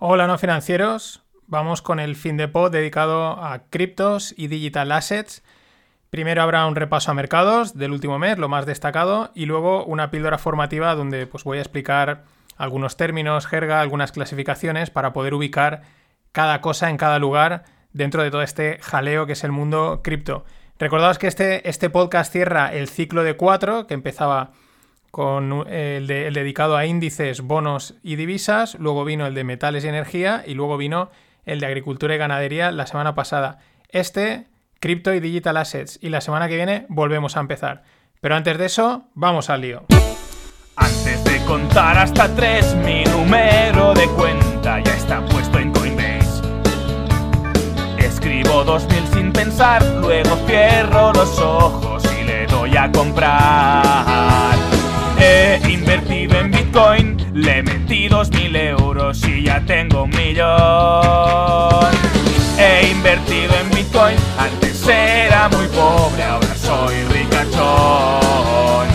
Hola no financieros, vamos con el fin de pod dedicado a criptos y digital assets. Primero habrá un repaso a mercados del último mes, lo más destacado, y luego una píldora formativa donde pues, voy a explicar algunos términos, jerga, algunas clasificaciones para poder ubicar cada cosa en cada lugar dentro de todo este jaleo que es el mundo cripto. Recordaos que este, este podcast cierra el ciclo de cuatro que empezaba con el, dedicado a índices, bonos y divisas, luego vino el de metales y energía y luego vino el de agricultura y ganadería la semana pasada. Este, cripto y digital assets. Y la semana que viene volvemos a empezar. Pero antes de eso, vamos al lío. Antes de contar hasta tres, mi número de cuenta ya está puesto en Coinbase. Escribo 2000 sin pensar, luego cierro los ojos y le doy a comprar. Le metí dos mil euros y ya tengo un millón. He invertido en Bitcoin, antes era muy pobre, ahora soy ricachón.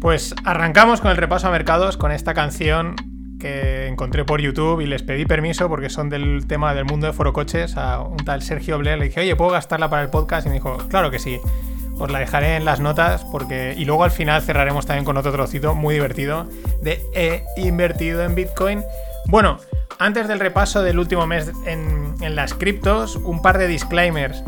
Pues arrancamos con el repaso a mercados con esta canción que encontré por YouTube y les pedí permiso porque son del tema del mundo de forocoches a un tal Sergio Blair. Le dije, oye, ¿puedo gastarla para el podcast? Y me dijo, claro que sí. Os la dejaré en las notas porque... Y luego al final cerraremos también con otro trocito muy divertido de he invertido en Bitcoin. Bueno, antes del repaso del último mes en, en las criptos, un par de disclaimers.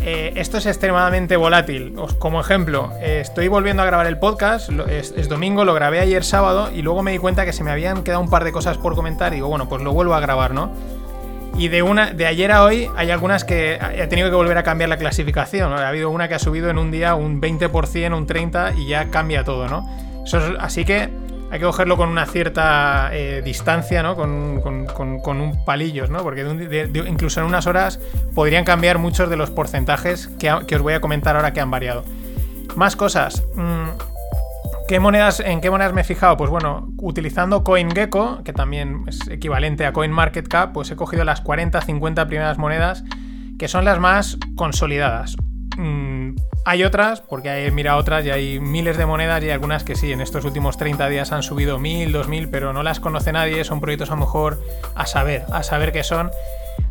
Eh, esto es extremadamente volátil. como ejemplo, eh, estoy volviendo a grabar el podcast, es, domingo, lo grabé ayer sábado y luego me di cuenta que se me habían quedado un par de cosas por comentar y digo, bueno, pues lo vuelvo a grabar, ¿no? Y de, una, de ayer a hoy hay algunas que he tenido que volver a cambiar la clasificación. Ha habido una que ha subido en un día un 20%, un 30% y ya cambia todo, ¿no? así que hay que cogerlo con una cierta eh, distancia, ¿no? Con, un palillos, ¿no? Porque incluso en unas horas podrían cambiar muchos de los porcentajes que, os voy a comentar ahora que han variado. Más cosas. Mm, ¿Qué monedas, ¿En qué monedas me he fijado? Pues bueno, utilizando CoinGecko, que también es equivalente a CoinMarketCap, pues he cogido las 40, 50 primeras monedas que son las más consolidadas. Mm, hay otras, porque hay, mira otras y hay miles de monedas y hay algunas que sí, en estos últimos 30 días han subido 1000, 2000, pero no las conoce nadie, son proyectos a lo mejor a saber, a saber qué son.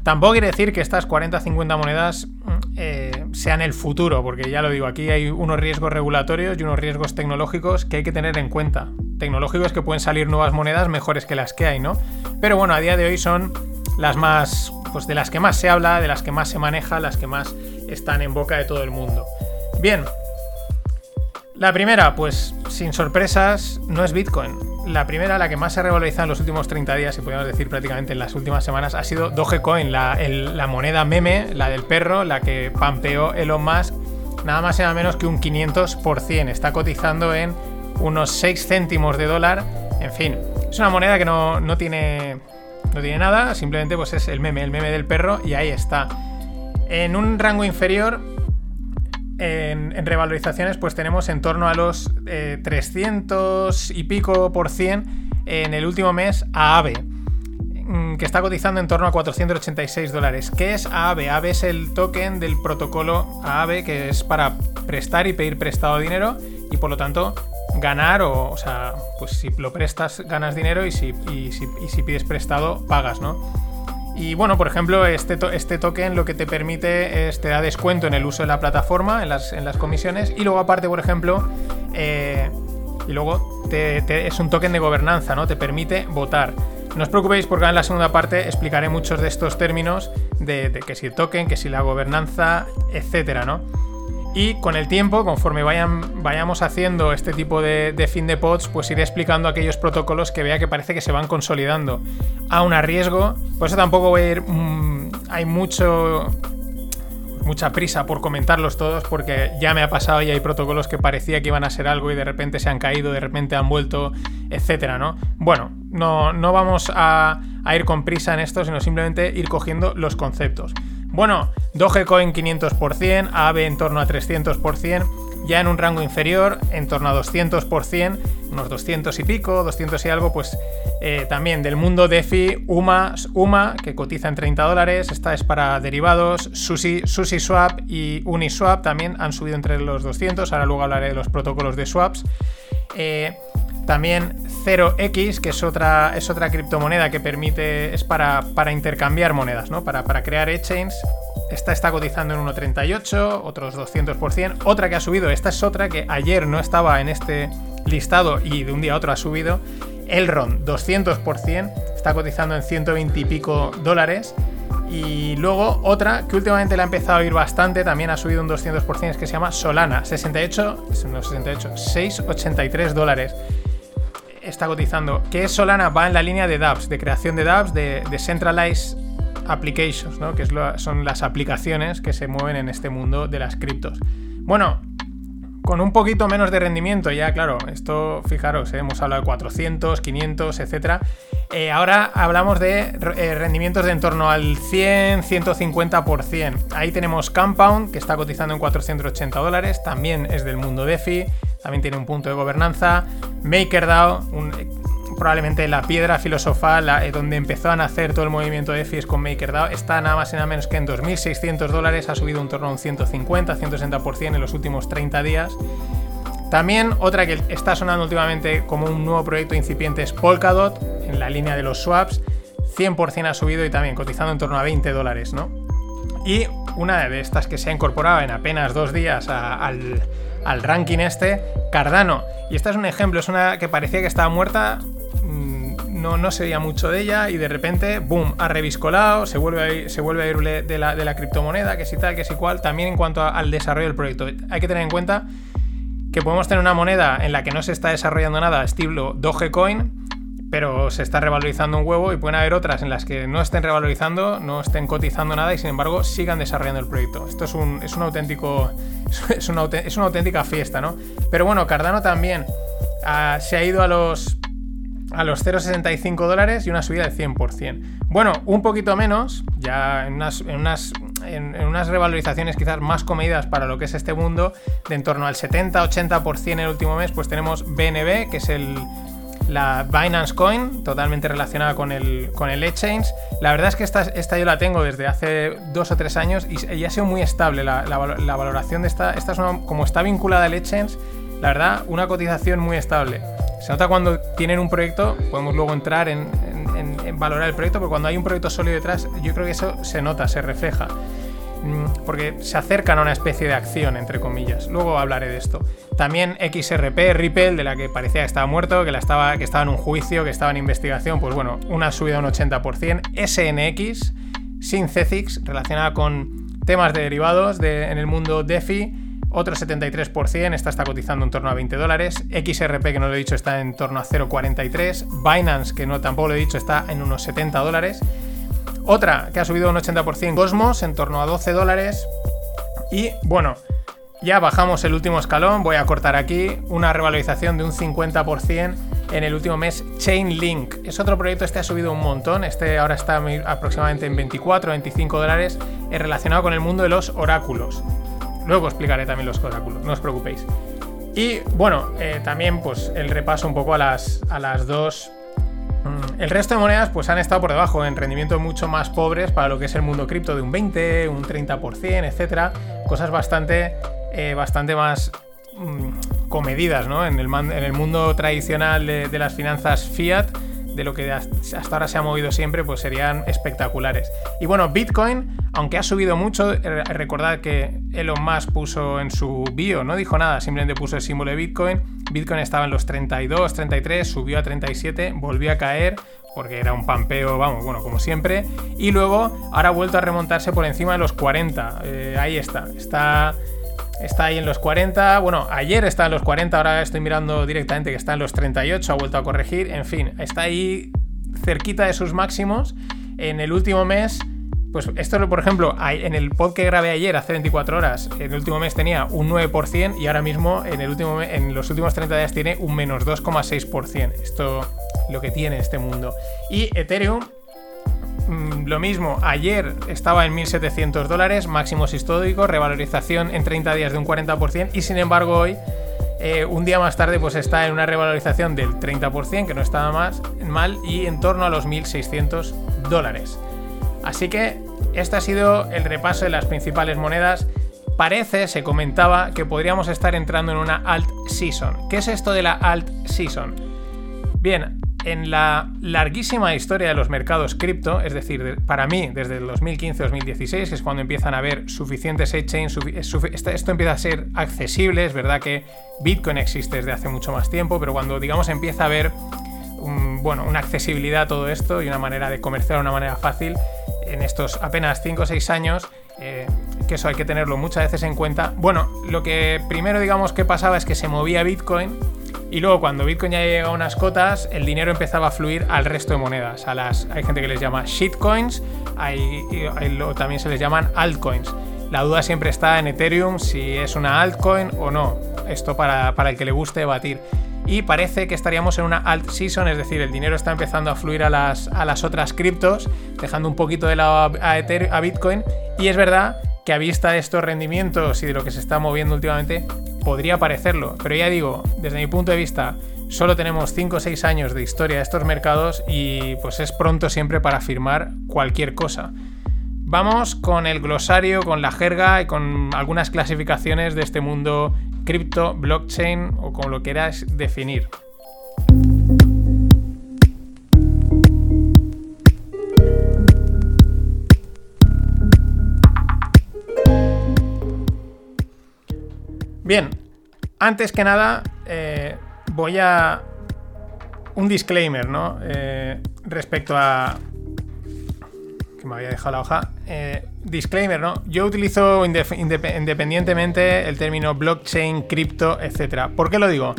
Tampoco quiere decir que estas 40, 50 monedas mm, eh, sean el futuro, porque ya lo digo, aquí hay unos riesgos regulatorios y unos riesgos tecnológicos que hay que tener en cuenta. Tecnológicos que pueden salir nuevas monedas mejores que las que hay, ¿no? Pero bueno, a día de hoy son las más, pues de las que más se habla, de las que más se maneja, las que más están en boca de todo el mundo. Bien. La primera, pues sin sorpresas, no es Bitcoin. La primera, la que más se ha revalorizado en los últimos 30 días, y podemos decir prácticamente en las últimas semanas, ha sido Dogecoin, la, la moneda meme, la del perro, la que pampeó Elon Musk, nada más y nada menos que un 500%. Está cotizando en unos 6 céntimos de dólar. En fin, es una moneda que no, no, tiene, no tiene nada, simplemente pues es el meme, el meme del perro, y ahí está. En un rango inferior en, revalorizaciones pues tenemos en torno a los 300 eh, y pico por cien en el último mes a AVE, mm, que está cotizando en torno a 486 dólares. ¿Qué es AVE? AVE es el token del protocolo AVE que es para prestar y pedir prestado dinero y por lo tanto ganar o, o sea, pues si lo prestas ganas dinero y si, y si, y si pides prestado pagas, ¿no? Y bueno, por ejemplo, este, este token lo que te permite es te da descuento en el uso de la plataforma, en las, comisiones, y luego aparte, por ejemplo, eh, y luego es un token de gobernanza, ¿no? Te permite votar. No os preocupéis porque en la segunda parte explicaré muchos de estos términos de, de que si el token, que si la gobernanza, etcétera, ¿no? Y con el tiempo, conforme vayamos haciendo este tipo de, fin de pods, pues iré explicando aquellos protocolos que vea que parece que se van consolidando. a un riesgo, por eso tampoco voy a ir. Mm, hay mucho. Mucha prisa por comentarlos todos porque ya me ha pasado y hay protocolos que parecía que iban a ser algo y de repente se han caído, de repente han vuelto, etcétera, ¿no? Bueno, no, no vamos a, a ir con prisa en esto, sino simplemente ir cogiendo los conceptos. Bueno, Dogecoin 500%, AVE en torno a 300%, ya en un rango inferior, en torno a 200%, unos 200 y pico, 200 y algo, pues eh, también del mundo DeFi, UMA, UMA, que cotiza en 30 dólares, esta es para derivados, Sushi, SushiSwap y Uniswap también han subido entre los 200, ahora luego hablaré de los protocolos de swaps. Eh, También 0x, que es otra, es otra criptomoneda que permite, es para, para intercambiar monedas, ¿no? Para, para crear exchange. Esta está cotizando en 1,38, otros 200%. Otra que ha subido, esta es otra que ayer no estaba en este listado y de un día a otro ha subido. Elrond, 200%, está cotizando en 120 y pico dólares. Y luego otra que últimamente la ha empezado a ir bastante, también ha subido un 200%, es que se llama Solana, 68, no 68, 683 dólares. Está cotizando. ¿Qué es Solana? Va en la línea de dApps, de creación de dApps, de Decentralized Applications, ¿no? que son las aplicaciones que se mueven en este mundo de las criptos. Bueno, con un poquito menos de rendimiento, ya claro, esto fijaros, ¿eh? hemos hablado de 400, 500, etc. ahora hablamos de eh, rendimientos de en torno al 100, 150%. Ahí tenemos Compound, que está cotizando en 480 dólares, también es del mundo DeFi, también tiene un punto de gobernanza. MakerDAO, probablemente la piedra filosofal eh, donde empezó a nacer todo el movimiento de FIS con MakerDAO, está nada más y nada menos que en 2.600 dólares, ha subido un torno a un 150, 160% en los últimos 30 días. También otra que está sonando últimamente como un nuevo proyecto incipiente es Polkadot, en la línea de los swaps, 100% ha subido y también cotizando en torno a 20 dólares, ¿no? Y una de estas que se ha incorporado en apenas dos días al, al ranking este, Cardano. Y esta es un ejemplo, es una que parecía que estaba muerta, no, no se veía mucho de ella y de repente, boom, ha reviscolado, se vuelve a ir, se vuelve a ir de, la, de la criptomoneda, que si tal, que si cual. También en cuanto al desarrollo del proyecto, hay que tener en cuenta que podemos tener una moneda en la que no se está desarrollando nada, estilo Dogecoin, pero se está revalorizando un huevo y pueden haber otras en las que no estén revalorizando, no estén cotizando nada y sin embargo sigan desarrollando el proyecto. Esto es un, es un auténtico, es una, es una auténtica fiesta, ¿no? Pero bueno, Cardano también ah, se ha ido a los a los 0,65 dólares y una subida del 100%. Bueno, un poquito menos, ya en unas, en unas, en, unas revalorizaciones quizás más comedidas para lo que es este mundo, de en torno al 70-80% en el último mes, pues tenemos BNB, que es el, la Binance Coin, totalmente relacionada con el, con el exchange. La verdad es que esta, esta yo la tengo desde hace dos o tres años y, ha sido muy estable la, valoración de esta. Esta es como está vinculada al exchange, la verdad, una cotización muy estable. Se nota cuando tienen un proyecto, podemos luego entrar en, valorar el proyecto, pero cuando hay un proyecto sólido detrás, yo creo que eso se nota, se refleja. Mm, porque se acercan a una especie de acción, entre comillas. Luego hablaré de esto. También XRP, Ripple, de la que parecía que estaba muerto, que, la estaba, que estaba en un juicio, que estaba en investigación, pues bueno, una subida de un 80%. SNX, Synthetics, relacionada con temas de derivados en el mundo DeFi otro 73%, esta está cotizando en torno a 20 dólares. XRP, que no lo he dicho, está en torno a 0,43. Binance, que no tampoco lo he dicho, está en unos 70 dólares. Otra que ha subido un 80%, Cosmos, en torno a 12 dólares. Y bueno, ya bajamos el último escalón, voy a cortar aquí, una revalorización de un 50% en el último mes. Chainlink es otro proyecto, este ha subido un montón, este ahora está aproximadamente en 24, 25 dólares, es relacionado con el mundo de los oráculos. Luego explicaré también los oráculos, no os preocupéis. Y bueno, eh, también pues el repaso un poco a las, a las dos. Mm, el resto de monedas pues han estado por debajo en rendimientos mucho más pobres para lo que es el mundo cripto de un 20, un 30%, etcétera. Cosas bastante, eh, bastante más mm, comedidas, ¿no? En el, mundo tradicional de las finanzas fiat de lo que hasta ahora se ha movido siempre, pues serían espectaculares. Y bueno, Bitcoin, aunque ha subido mucho, eh, recordad que Elon Musk puso en su bio, no dijo nada, simplemente puso el símbolo de Bitcoin. Bitcoin estaba en los 32, 33, subió a 37, volvió a caer porque era un pampeo, vamos, bueno, como siempre. Y luego ahora ha vuelto a remontarse por encima de los 40. Eh, ahí está, está Está ahí en los 40. Bueno, ayer está en los 40, ahora estoy mirando directamente que está en los 38, ha vuelto a corregir. En fin, está ahí cerquita de sus máximos. En el último mes, pues esto, por ejemplo, en el pod que grabé ayer, hace 24 horas, en el último mes tenía un 9% y ahora mismo en, el último, en los últimos 30 días tiene un menos 2,6%. Esto lo que tiene este mundo. Y Ethereum lo mismo, ayer estaba en 1.700 dólares, máximos históricos, revalorización en 30 días de un 40% y sin embargo hoy, eh, un día más tarde, pues está en una revalorización del 30%, que no estaba más mal, y en torno a los 1.600 dólares. Así que este ha sido el repaso de las principales monedas. Parece, se comentaba, que podríamos estar entrando en una alt season. ¿Qué es esto de la alt season? Bien, en la larguísima historia de los mercados cripto, es decir, para mí, desde el 2015-2016, es cuando empiezan a haber suficientes exchanges, esto empieza a ser accesible, es verdad que Bitcoin existe desde hace mucho más tiempo, pero cuando, digamos, empieza a haber bueno, una accesibilidad a todo esto y una manera de comerciar de una manera fácil, en estos apenas 5 o 6 años, eh, que eso hay que tenerlo muchas veces en cuenta. Bueno, lo que primero digamos que pasaba es que se movía Bitcoin y luego cuando Bitcoin ya llega a unas cotas, el dinero empezaba a fluir al resto de monedas. A las, hay gente que les llama shitcoins, hay, también se les llaman altcoins. La duda siempre está en Ethereum si es una altcoin o no. Esto para, para el que le guste debatir y parece que estaríamos en una alt season, es decir, el dinero está empezando a fluir a las, a las otras criptos, dejando un poquito de lado a, a Bitcoin. Y es verdad que a vista de estos rendimientos y de lo que se está moviendo últimamente, podría parecerlo. Pero ya digo, desde mi punto de vista, solo tenemos 5 o 6 años de historia de estos mercados y pues es pronto siempre para afirmar cualquier cosa. Vamos con el glosario, con la jerga y con algunas clasificaciones de este mundo cripto, blockchain o como lo quieras definir. Bien, antes que nada eh, voy a un disclaimer, ¿no? Eh, respecto a, me había dejado la hoja. Eh, disclaimer, ¿no? Yo utilizo independientemente el término blockchain, cripto, etc. ¿Por qué lo digo?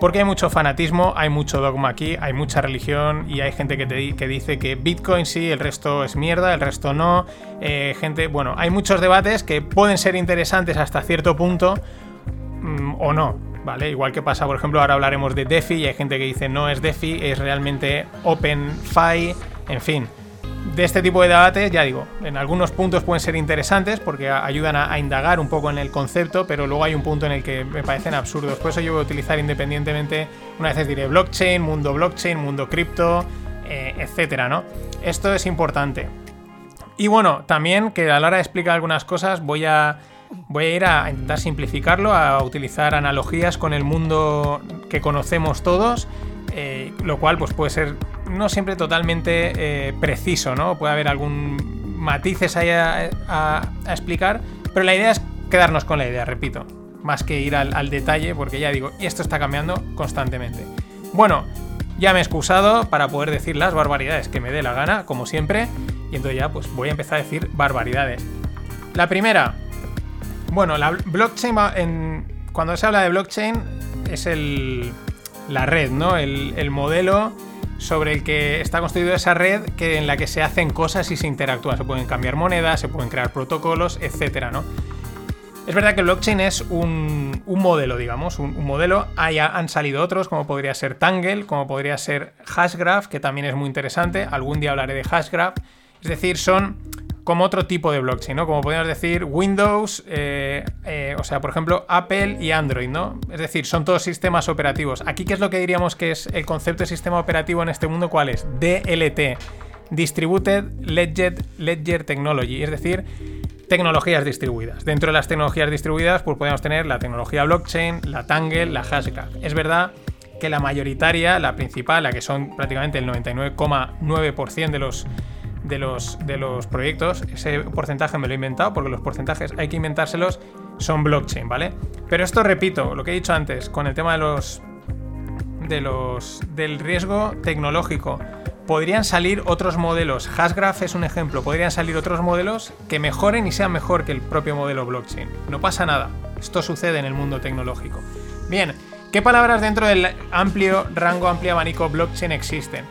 Porque hay mucho fanatismo, hay mucho dogma aquí, hay mucha religión y hay gente que, que dice que Bitcoin sí, el resto es mierda, el resto no. Gente, bueno, hay muchos debates que pueden ser interesantes hasta cierto punto mm, o no, ¿vale? Igual que pasa, por ejemplo, ahora hablaremos de DeFi y hay gente que dice no es DeFi, es realmente OpenFi, en fin de este tipo de debates, ya digo, en algunos puntos pueden ser interesantes porque ayudan a, indagar un poco en el concepto, pero luego hay un punto en el que me parecen absurdos. Por eso yo voy a utilizar independientemente, una vez diré blockchain, mundo blockchain, mundo cripto, eh, etcétera, ¿no? Esto es importante. Y bueno, también que a la hora de explicar algunas cosas voy a, voy a ir a intentar simplificarlo, a utilizar analogías con el mundo que conocemos todos eh, lo cual pues puede ser no siempre totalmente eh, preciso, ¿no? Puede haber algún matices ahí a, explicar, pero la idea es quedarnos con la idea, repito, más que ir al, detalle, porque ya digo, esto está cambiando constantemente. Bueno, ya me he excusado para poder decir las barbaridades que me dé la gana, como siempre, y entonces ya pues voy a empezar a decir barbaridades. La primera, bueno, la blockchain, cuando se habla de blockchain, es el, la red, ¿no? El, modelo sobre el que está construida esa red que, en la que se hacen cosas y se interactúa. Se pueden cambiar monedas, se pueden crear protocolos, etcétera. Es verdad que el blockchain es un, modelo, digamos, un, modelo. Hay, han salido otros, como podría ser Tangle, como podría ser Hashgraph, que también es muy interesante. Algún día hablaré de Hashgraph. Es decir, son como otro tipo de blockchain, ¿no? Como podemos decir Windows, eh, eh, o sea, por ejemplo, Apple y Android, ¿no? Es decir, son todos sistemas operativos. Aquí, ¿qué es lo que diríamos que es el concepto de sistema operativo en este mundo? ¿Cuál es? DLT, Distributed Ledger, Ledger Technology, es decir, tecnologías distribuidas. Dentro de las tecnologías distribuidas, pues podemos tener la tecnología blockchain, la Tangle, la Hashgraph. Es verdad que la mayoritaria, la principal, la que son prácticamente el 99,9% de los de los, de los proyectos, ese porcentaje me lo he inventado porque los porcentajes hay que inventárselos, son blockchain, ¿vale? Pero esto repito, lo que he dicho antes, con el tema de los, de los del riesgo tecnológico. Podrían salir otros modelos. Hashgraph es un ejemplo. Podrían salir otros modelos que mejoren y sean mejor que el propio modelo blockchain. No pasa nada. Esto sucede en el mundo tecnológico. Bien, ¿qué palabras dentro del amplio rango, amplio abanico blockchain existen?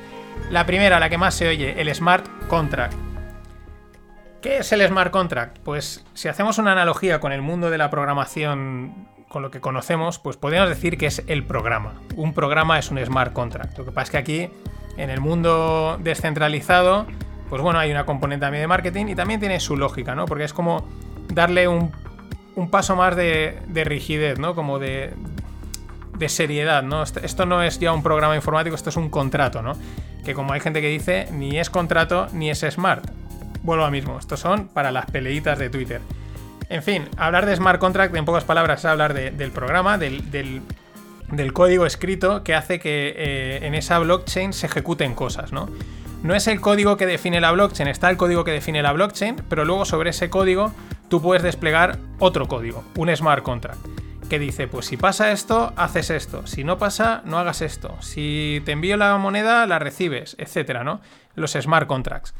La primera, la que más se oye, el smart contract. ¿Qué es el smart contract? Pues si hacemos una analogía con el mundo de la programación, con lo que conocemos, pues podríamos decir que es el programa. Un programa es un smart contract. Lo que pasa es que aquí, en el mundo descentralizado, pues bueno, hay una componente también de marketing y también tiene su lógica, ¿no? Porque es como darle un, paso más de, de rigidez, ¿no? Como de, de seriedad, ¿no? Esto no es ya un programa informático, esto es un contrato, ¿no? Que como hay gente que dice, ni es contrato ni es smart. Vuelvo a mismo, estos son para las peleitas de Twitter. En fin, hablar de smart contract en pocas palabras es hablar del programa, del, del código escrito que hace que eh, en esa blockchain se ejecuten cosas, ¿no? No es el código que define la blockchain, está el código que define la blockchain, pero luego sobre ese código tú puedes desplegar otro código, un smart contract, que dice, pues si pasa esto, haces esto, si no pasa, no hagas esto, si te envío la moneda, la recibes, etcétera, ¿no? Los smart contracts.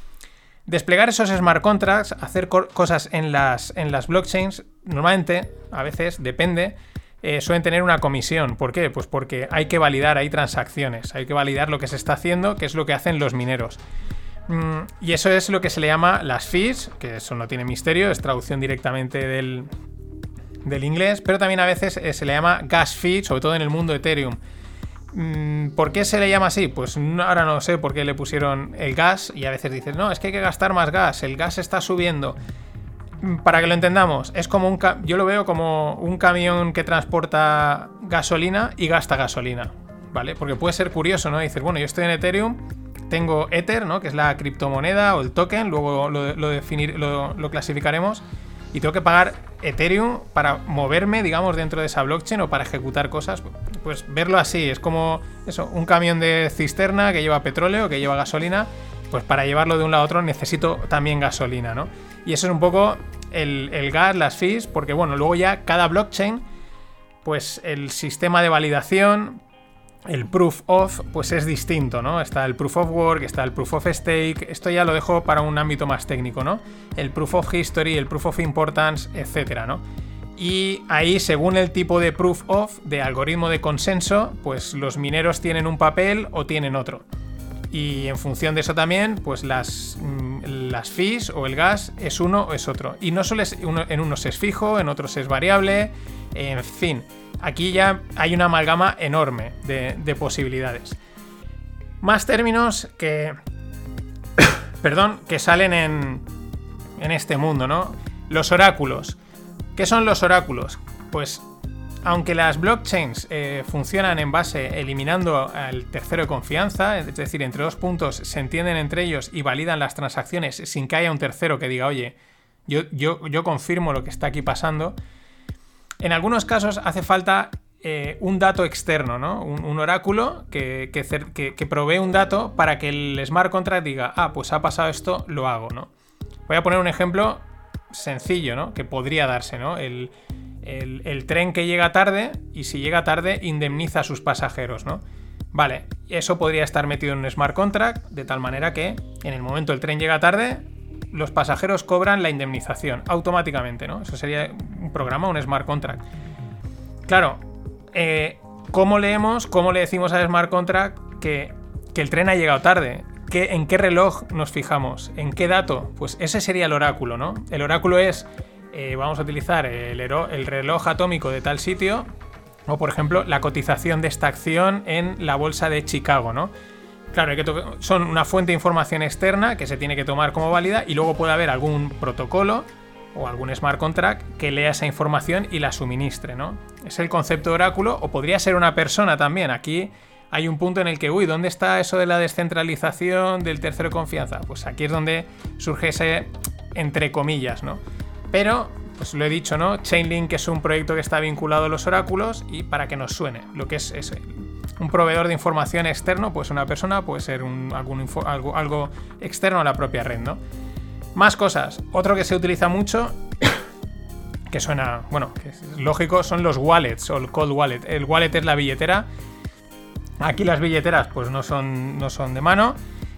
Desplegar esos smart contracts, hacer cosas en las, en las blockchains, normalmente, a veces, depende, eh, suelen tener una comisión. ¿Por qué? Pues porque hay que validar, hay transacciones, hay que validar lo que se está haciendo, que es lo que hacen los mineros. Mm, y eso es lo que se le llama las fees, que eso no tiene misterio, es traducción directamente del, del inglés, pero también a veces eh, se le llama gas fee, sobre todo en el mundo Ethereum. Mm, ¿Por qué se le llama así? Pues ahora no sé por qué le pusieron el gas y a veces dices, no, es que hay que gastar más gas, el gas está subiendo. Mm, para que lo entendamos, es como un yo lo veo como un camión que transporta gasolina y gasta gasolina, ¿vale? Porque puede ser curioso, ¿no? Dices, bueno, yo estoy en Ethereum, tengo Ether, ¿no? Que es la criptomoneda o el token, luego lo, definir, lo, lo clasificaremos y tengo que pagar Ethereum para moverme, digamos, dentro de esa blockchain o para ejecutar cosas, pues verlo así, es como eso, un camión de cisterna que lleva petróleo, que lleva gasolina, pues para llevarlo de un lado a otro necesito también gasolina, ¿no? Y eso es un poco el, gas, las fees, porque bueno, luego ya cada blockchain, pues el sistema de validación, el proof of, pues es distinto, ¿no? Está el proof of work, está el proof of stake, esto ya lo dejo para un ámbito más técnico, ¿no? El proof of history, el proof of importance, etcétera, ¿no? Y ahí, según el tipo de proof of, de algoritmo de consenso, pues los mineros tienen un papel o tienen otro. Y en función de eso también, pues las, mm, las fees o el gas es uno o es otro. Y no solo es uno, en unos es fijo, en otros es variable, en fin. Aquí ya hay una amalgama enorme de, de posibilidades. Más términos que. perdón, que salen en, en este mundo, ¿no? Los oráculos. ¿Qué son los oráculos? Pues aunque las blockchains eh, funcionan en base eliminando al tercero de confianza, es decir, entre dos puntos se entienden entre ellos y validan las transacciones sin que haya un tercero que diga, oye, yo, yo, yo confirmo lo que está aquí pasando, en algunos casos hace falta eh, un dato externo, ¿no? Un, oráculo que, que, provee un dato para que el smart contract diga, ah, pues ha pasado esto, lo hago, ¿no? Voy a poner un ejemplo sencillo, ¿no? Que podría darse, ¿no? El, el, tren que llega tarde y si llega tarde indemniza a sus pasajeros, ¿no? Vale, eso podría estar metido en un smart contract de tal manera que en el momento el tren llega tarde, los pasajeros cobran la indemnización automáticamente, ¿no? Eso sería un programa, un smart contract. Claro, eh, ¿cómo leemos, cómo le decimos al smart contract que, que el tren ha llegado tarde? ¿Qué, ¿En qué reloj nos fijamos? ¿En qué dato? Pues ese sería el oráculo, ¿no? El oráculo es eh, vamos a utilizar el, el reloj atómico de tal sitio, o por ejemplo la cotización de esta acción en la bolsa de Chicago, ¿no? Claro, que son una fuente de información externa que se tiene que tomar como válida y luego puede haber algún protocolo o algún smart contract que lea esa información y la suministre, ¿no? Es el concepto de oráculo o podría ser una persona también. Aquí hay un punto en el que, uy, ¿dónde está eso de la descentralización del tercero de confianza? Pues aquí es donde surge ese entre comillas, ¿no? Pero, pues lo he dicho, ¿no? Chainlink es un proyecto que está vinculado a los oráculos y para que nos suene, lo que es, un proveedor de información externo, pues una persona, puede ser algo, algo, externo a la propia red, ¿no? Más cosas. Otro que se utiliza mucho, que suena, bueno, que es lógico, son los wallets o el cold wallet. El wallet es la billetera. Aquí las billeteras, pues no son, no son de mano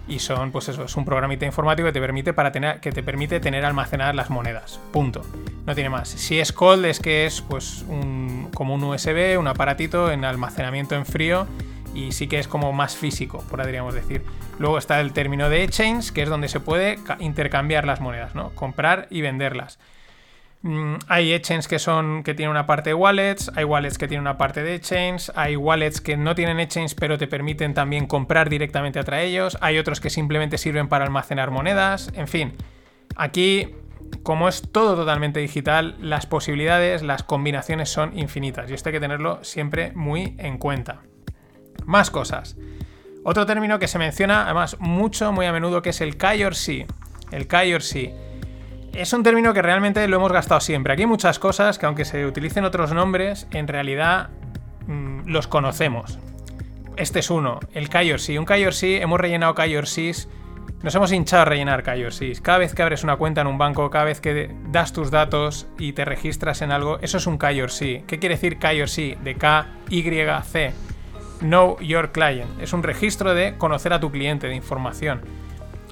y son, pues eso, es un programita informático que te permite, para tener, que te permite tener almacenadas las monedas. Punto. No tiene más. Si es cold es que es pues un, como un USB, un aparatito en almacenamiento en frío y sí que es como más físico, podríamos decir. Luego está el término de exchange, que es donde se puede intercambiar las monedas, ¿no? Comprar y venderlas. Mm, hay exchanges que tienen una parte de wallets, hay wallets que tienen una parte de exchange, hay wallets que no tienen exchange pero te permiten también comprar directamente a ellos, hay otros que simplemente sirven para almacenar monedas, en fin. Aquí, como es todo totalmente digital, las posibilidades, las combinaciones son infinitas y esto hay que tenerlo siempre muy en cuenta. Más cosas. Otro término que se menciona además mucho, muy a menudo, que es el KYC. El KYC es un término que realmente lo hemos gastado siempre. Aquí hay muchas cosas que aunque se utilicen otros nombres, en realidad mm, los conocemos. Este es uno, el KYC. Un KYC, hemos rellenado KYCs, nos hemos hinchado a rellenar KYCs. Cada vez que abres una cuenta en un banco, cada vez que das tus datos y te registras en algo, eso es un KYC. ¿Qué quiere decir KYC? De K-Y-C. Know Your Client. Es un registro de conocer a tu cliente, de información.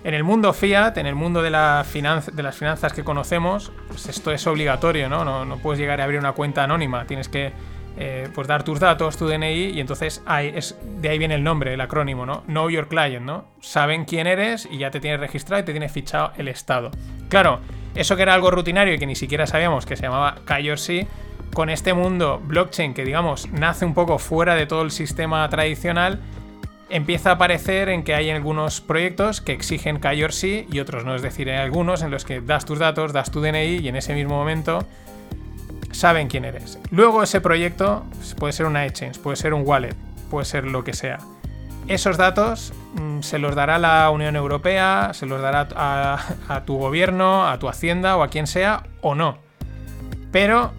En el mundo fiat, en el mundo de, la de las finanzas que conocemos, pues esto es obligatorio, ¿no? ¿no? puedes llegar a abrir una cuenta anónima, tienes que eh, pues dar tus datos, tu DNI, y entonces es, de ahí viene el nombre, el acrónimo, ¿no? Know Your Client, ¿no? Saben quién eres y ya te tienes registrado y te tienes fichado el estado. Claro, eso que era algo rutinario y que ni siquiera sabíamos que se llamaba KYC, con este mundo blockchain que digamos nace un poco fuera de todo el sistema tradicional, empieza a aparecer en que hay algunos proyectos que exigen KYC y otros no. Es decir, hay algunos en los que das tus datos, das tu DNI y en ese mismo momento saben quién eres. Luego ese proyecto puede ser una exchange, puede ser un wallet, puede ser lo que sea. Esos datos mm, se los dará la Unión Europea, se los dará a, a tu gobierno, a tu hacienda o a quien sea o no. Pero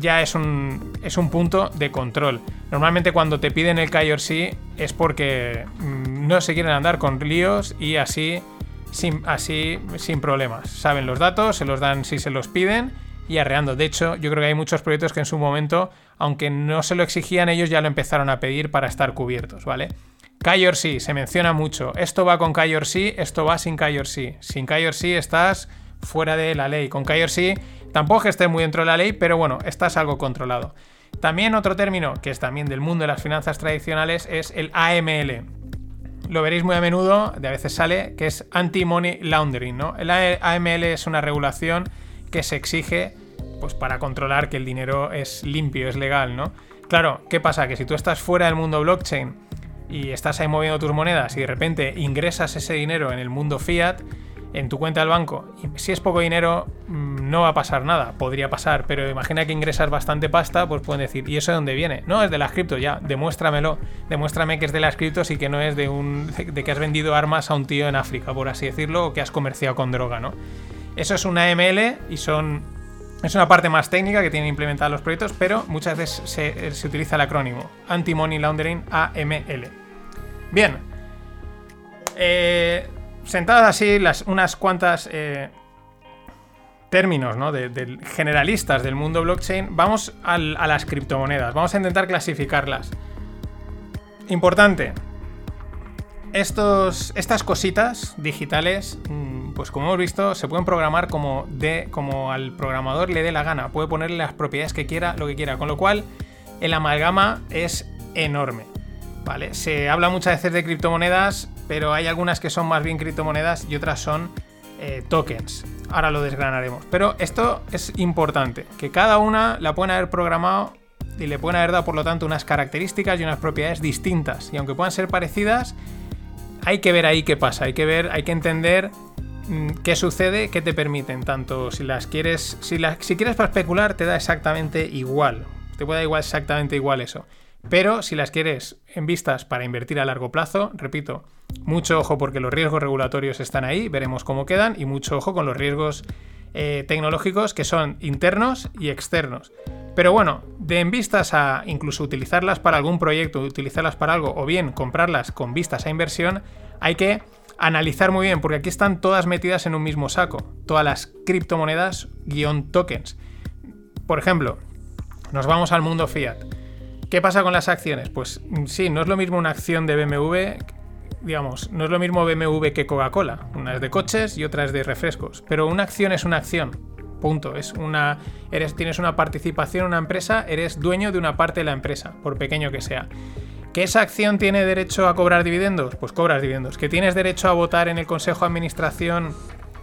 ya es un, es un punto de control. Normalmente cuando te piden el KYC es porque mm, no se quieren andar con líos y así sin, así sin problemas. Saben los datos, se los dan si se los piden y arreando. De hecho, yo creo que hay muchos proyectos que en su momento, aunque no se lo exigían, ellos ya lo empezaron a pedir para estar cubiertos, ¿vale? KYC se menciona mucho. Esto va con KYC, esto va sin KYC. Sin KYC estás fuera de la ley. Con KYC tampoco que esté muy dentro de la ley, pero bueno, estás algo controlado. También otro término que es también del mundo de las finanzas tradicionales es el AML. Lo veréis muy a menudo, de a veces sale, que es Anti-Money Laundering, ¿no? El AML es una regulación que se exige pues para controlar que el dinero es limpio, es legal, ¿no? Claro, ¿qué pasa? Que si tú estás fuera del mundo blockchain y estás ahí moviendo tus monedas y de repente ingresas ese dinero en el mundo fiat, en tu cuenta del banco, y si es poco dinero, mm, no va a pasar nada. Podría pasar, pero imagina que ingresas bastante pasta, pues pueden decir, ¿y eso de dónde viene? No, es de las criptos, ya, demuéstramelo. Demuéstrame que es de las criptos y que no es de un. de que has vendido armas a un tío en África, por así decirlo, o que has comerciado con droga, ¿no? Eso es una AML y son. Es una parte más técnica que tienen implementados los proyectos, pero muchas veces se, se utiliza el acrónimo Anti-Money Laundering AML. Bien. Eh, sentadas así las, unas cuantas eh, términos ¿no? de, generalistas del mundo blockchain, vamos a las criptomonedas. Vamos a intentar clasificarlas. Importante. Estos, estas cositas digitales, mm, pues como hemos visto, se pueden programar como, de, como al programador le dé la gana. Puede ponerle las propiedades que quiera, lo que quiera. Con lo cual, el amalgama es enorme. ¿Vale? Se habla muchas veces de criptomonedas, pero hay algunas que son más bien criptomonedas y otras son eh, tokens. Ahora lo desgranaremos. Pero esto es importante, que cada una la pueden haber programado y le pueden haber dado por lo tanto unas características y unas propiedades distintas. Y aunque puedan ser parecidas, hay que ver ahí qué pasa, hay que ver, hay que entender mm, qué sucede, qué te permiten. Tanto si las quieres, si, si quieres para especular, te da exactamente igual. Te puede dar igual exactamente igual eso. Pero si las quieres en vistas para invertir a largo plazo, repito, mucho ojo porque los riesgos regulatorios están ahí, veremos cómo quedan, y mucho ojo con los riesgos eh, tecnológicos que son internos y externos. Pero bueno, de en vistas a incluso utilizarlas para algún proyecto, utilizarlas para algo, o bien comprarlas con vistas a inversión, hay que analizar muy bien, porque aquí están todas metidas en un mismo saco, todas las criptomonedas guion tokens. Por ejemplo, nos vamos al mundo fiat. ¿Qué pasa con las acciones? Pues mm, sí, no es lo mismo una acción de BMW, digamos, no es lo mismo BMW que Coca-Cola. Una es de coches y otra es de refrescos. Pero una acción es una acción. Punto. Es una. Eres, tienes una participación en una empresa, eres dueño de una parte de la empresa, por pequeño que sea. ¿Que esa acción tiene derecho a cobrar dividendos? Pues cobras dividendos. ¿Que tienes derecho a votar en el Consejo de Administración,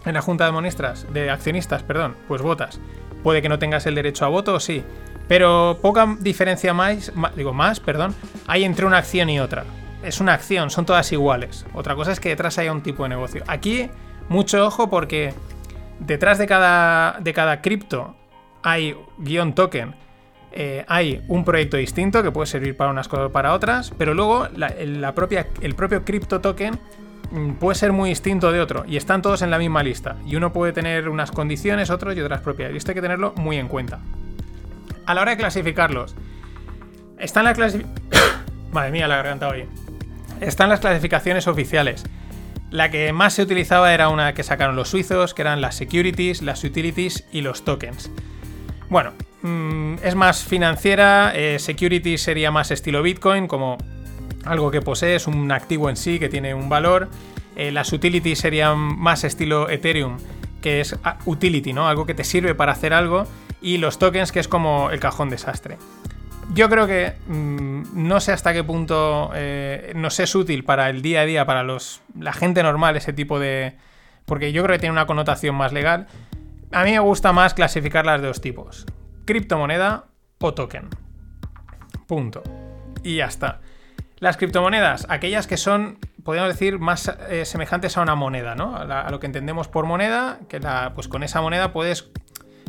en la Junta de Ministras, de accionistas, perdón? Pues votas. Puede que no tengas el derecho a voto, sí. Pero poca diferencia más, digo más, perdón, hay entre una acción y otra. Es una acción, son todas iguales. Otra cosa es que detrás haya un tipo de negocio. Aquí, mucho ojo porque detrás de cada, de cada cripto hay guion token. Eh, hay un proyecto distinto que puede servir para unas cosas o para otras, pero luego la, propia, el propio cripto token mm, puede ser muy distinto de otro y están todos en la misma lista. Y uno puede tener unas condiciones, otros y otras propiedades. Y esto hay que tenerlo muy en cuenta a la hora de clasificarlos, están la Madre mía, la garganta hoy. Están las clasificaciones oficiales. La que más se utilizaba era una que sacaron los suizos, que eran las securities, las utilities y los tokens. Bueno, mm, es más financiera, eh, securities sería más estilo Bitcoin, como algo que posees, un activo en sí que tiene un valor. Eh, las utilities serían más estilo Ethereum, que es ah, utility, ¿no? Algo que te sirve para hacer algo. Y los tokens, que es como el cajón desastre. Yo creo que mm, no sé hasta qué punto eh, nos es útil para el día a día, para los, la gente normal, ese tipo de... Porque yo creo que tiene una connotación más legal. A mí me gusta más clasificarlas de dos tipos. Criptomoneda o token. Punto. Y ya está. Las criptomonedas, aquellas que son, podríamos decir, más eh, semejantes a una moneda, ¿no? A, lo que entendemos por moneda, que la, pues con esa moneda puedes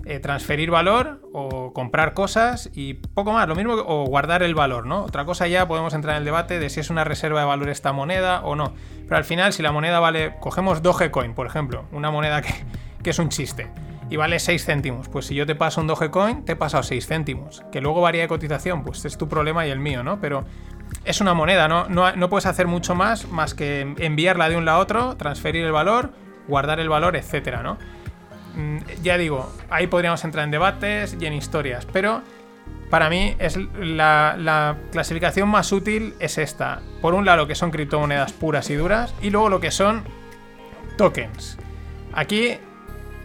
eh, transferir valor o comprar cosas y poco más, lo mismo, o guardar el valor, ¿no? Otra cosa ya podemos entrar en el debate de si es una reserva de valor esta moneda o no. Pero al final, si la moneda vale, cogemos Dogecoin, por ejemplo, una moneda que, que es un chiste y vale 6 céntimos. Pues si yo te paso un Dogecoin, te he pasado 6 céntimos. Que luego varía de cotización, pues es tu problema y el mío, ¿no? Pero es una moneda, ¿no? No, no puedes hacer mucho más más que enviarla de un lado a otro, transferir el valor, guardar el valor, etcétera, ¿no? Mm, ya digo, ahí podríamos entrar en debates y en historias, pero para mí es la, clasificación más útil es esta. Por un lado, lo que son criptomonedas puras y duras, y luego lo que son tokens. Aquí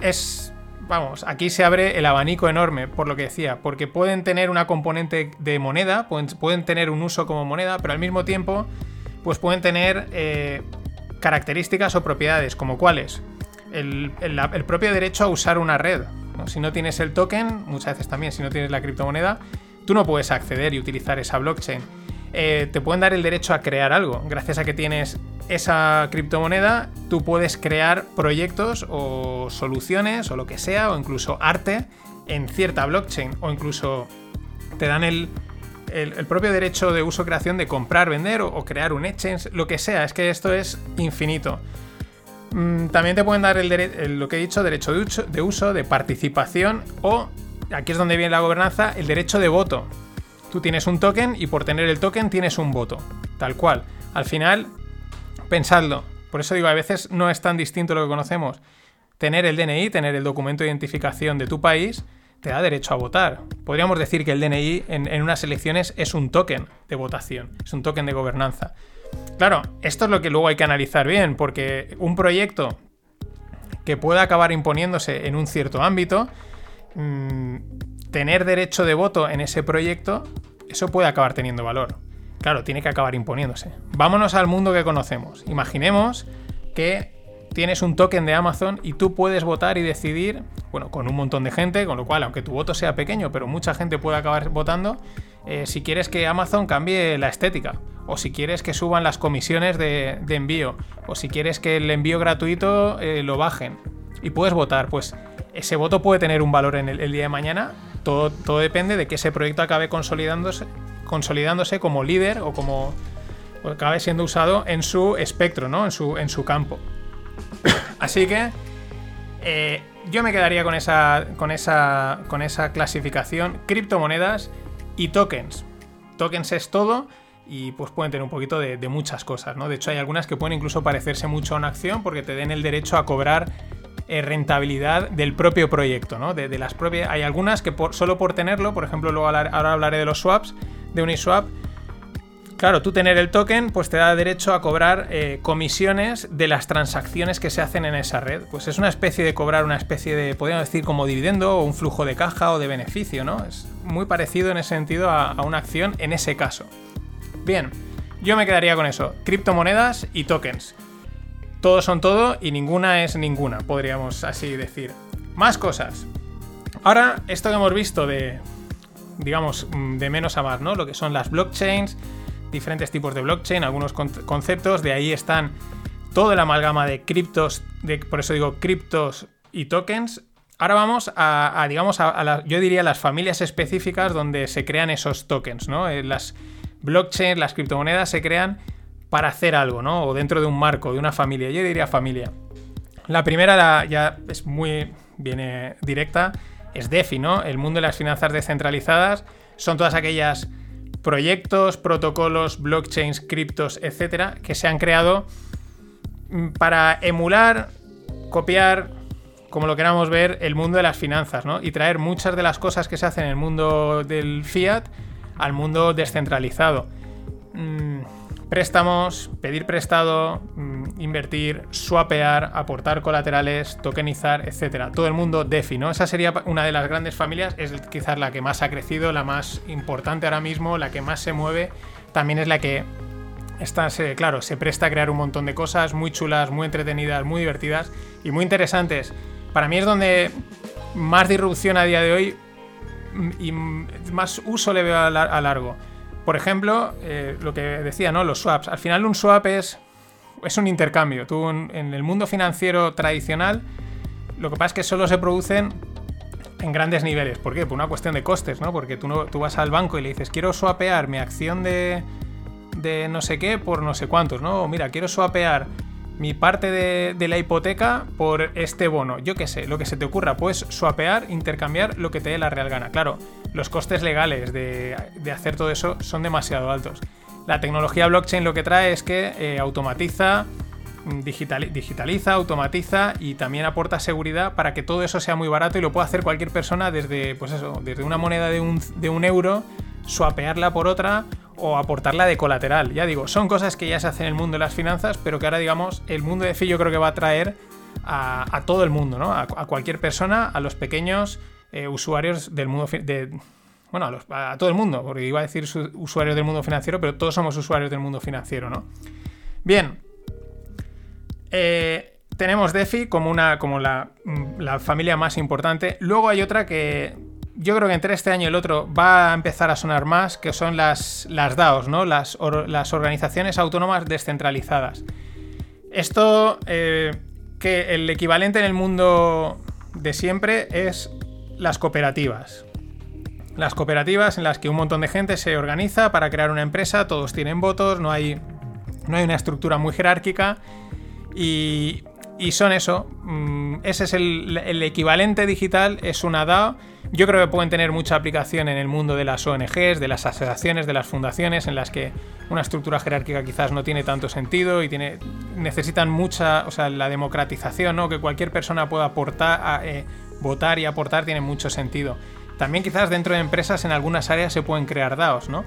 es. Vamos, aquí se abre el abanico enorme, por lo que decía, porque pueden tener una componente de moneda, pueden, tener un uso como moneda, pero al mismo tiempo, pues pueden tener eh, características o propiedades, como cuáles el, propio derecho a usar una red. Si no tienes el token, muchas veces también, si no tienes la criptomoneda, tú no puedes acceder y utilizar esa blockchain. Eh, te pueden dar el derecho a crear algo. Gracias a que tienes esa criptomoneda, tú puedes crear proyectos o soluciones o lo que sea, o incluso arte en cierta blockchain, o incluso te dan el, propio derecho de uso creación de comprar, vender o, o crear un exchange, lo que sea. Es que esto es infinito. Mm, también te pueden dar el, lo que he dicho, derecho de uso, de participación o, aquí es donde viene la gobernanza, el derecho de voto. Tú tienes un token y por tener el token tienes un voto. Tal cual. Al final, pensadlo. Por eso digo, a veces no es tan distinto lo que conocemos. Tener el DNI, tener el documento de identificación de tu país, te da derecho a votar. Podríamos decir que el DNI en unas elecciones es un token de votación, es un token de gobernanza. Claro, esto es lo que luego hay que analizar bien, porque un proyecto que pueda acabar imponiéndose en un cierto ámbito, mm, tener derecho de voto en ese proyecto, eso puede acabar teniendo valor. Claro, tiene que acabar imponiéndose. Vámonos al mundo que conocemos. Imaginemos que tienes un token de Amazon y tú puedes votar y decidir, bueno, con un montón de gente, con lo cual, aunque tu voto sea pequeño, pero mucha gente puede acabar votando, eh, si quieres que Amazon cambie la estética, o si quieres que suban las comisiones de, envío, o si quieres que el envío gratuito eh, lo bajen, y puedes votar, pues ese voto puede tener un valor en el, día de mañana, todo, todo, depende de que ese proyecto acabe consolidándose, consolidándose como líder o como acabe siendo usado en su espectro, ¿no? en, su, en su campo. Así que eh, yo me quedaría con esa, con, esa, con esa clasificación. Criptomonedas y tokens. Tokens es todo y pues pueden tener un poquito de, muchas cosas, ¿no? De hecho hay algunas que pueden incluso parecerse mucho a una acción porque te den el derecho a cobrar eh, rentabilidad del propio proyecto, ¿no? De, las propias... Hay algunas que solo por tenerlo, por ejemplo, luego ahora hablaré de los swaps, de Uniswap, Claro, tú tener el token, pues te da derecho a cobrar eh, comisiones de las transacciones que se hacen en esa red. Pues es una especie de cobrar una especie de, podríamos decir, como dividendo o un flujo de caja o de beneficio, ¿no? Es muy parecido en ese sentido a, a una acción en ese caso. Bien, yo me quedaría con eso. Criptomonedas y tokens. Todos son todo y ninguna es ninguna, podríamos así decir. Más cosas. Ahora, esto que hemos visto de, digamos, de menos a más, ¿no? Lo que son las blockchains, diferentes tipos de blockchain, algunos conceptos, de ahí están toda la amalgama de criptos, de, por eso digo criptos y tokens. Ahora vamos a, digamos, a, yo diría las familias específicas donde se crean esos tokens, ¿no? Eh, las blockchains, las criptomonedas se crean para hacer algo, ¿no? O dentro de un marco, de una familia. Yo diría familia. La primera ya es muy, viene directa, es DeFi, ¿no? El mundo de las finanzas descentralizadas son todas aquellas proyectos, protocolos, blockchains, criptos, etcétera, que se han creado mm, para emular, copiar, como lo queramos ver, el mundo de las finanzas, ¿no? Y traer muchas de las cosas que se hacen en el mundo del fiat al mundo descentralizado. Mm, préstamos, pedir prestado, mm, invertir, swapear, aportar colaterales, tokenizar, etcétera. Todo el mundo DeFi, ¿no? Esa sería una de las grandes familias, es quizás la que más ha crecido, la más importante ahora mismo, la que más se mueve, también es la que está, claro, se presta a crear un montón de cosas muy chulas, muy entretenidas, muy divertidas y muy interesantes. Para mí es donde más disrupción a día de hoy mm, y más uso le veo a largo. Por ejemplo, eh, lo que decía, ¿no? Los swaps. Al final un swap es, es un intercambio. Tú en, el mundo financiero tradicional, lo que pasa es que solo se producen en grandes niveles. ¿Por qué? Por una cuestión de costes, ¿no? Porque tú, no, tú vas al banco y le dices, quiero swapear mi acción de, de no sé qué por no sé cuántos, ¿no? O mira, quiero swapear mi parte de, la hipoteca por este bono. Yo qué sé, lo que se te ocurra, puedes swapear, intercambiar lo que te dé la real gana. Claro, los costes legales de, hacer todo eso son demasiado altos. La tecnología blockchain lo que trae es que eh, automatiza, mm, digitaliza, automatiza y también aporta seguridad para que todo eso sea muy barato y lo pueda hacer cualquier persona desde, pues eso, desde una moneda de un, euro, swapearla por otra o aportarla de colateral. Ya digo, son cosas que ya se hacen en el mundo de las finanzas, pero que ahora, digamos, el mundo de FI yo creo que va a traer a, todo el mundo, ¿no? A, cualquier persona, a los pequeños eh, usuarios del mundo bueno, a, todo el mundo, porque iba a decir usuarios del mundo financiero, pero todos somos usuarios del mundo financiero, ¿no? Bien. Eh, tenemos DeFi como, una, como la, la familia más importante. Luego hay otra que yo creo que entre este año y el otro va a empezar a sonar más, que son las, las DAOs, ¿no? Las, las organizaciones autónomas descentralizadas. Esto, eh, que el equivalente en el mundo de siempre es las cooperativas. Las cooperativas en las que un montón de gente se organiza para crear una empresa, todos tienen votos, no hay, no hay una estructura muy jerárquica y, y son eso. Mm, ese es el, equivalente digital, es una DAO yo creo que pueden tener mucha aplicación en el mundo de las ONGs, de las asociaciones, de las fundaciones, en las que una estructura jerárquica quizás no tiene tanto sentido y tiene, necesitan mucha, o sea, la democratización, ¿no? Que cualquier persona pueda aportar, eh, votar y aportar tiene mucho sentido. También quizás dentro de empresas en algunas áreas se pueden crear DAOs, ¿no?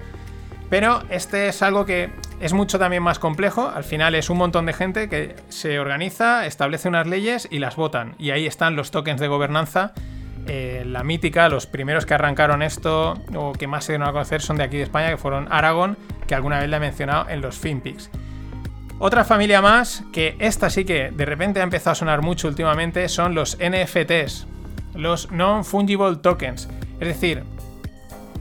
Pero este es algo que es mucho también más complejo. Al final es un montón de gente que se organiza, establece unas leyes y las votan. Y ahí están los tokens de gobernanza eh, la mítica, los primeros que arrancaron esto o que más se dieron a conocer son de aquí de España, que fueron Aragon, que alguna vez le he mencionado en los FinPix. Otra familia más, que esta sí que de repente ha empezado a sonar mucho últimamente, son los NFTs, los Non-Fungible Tokens. Es decir,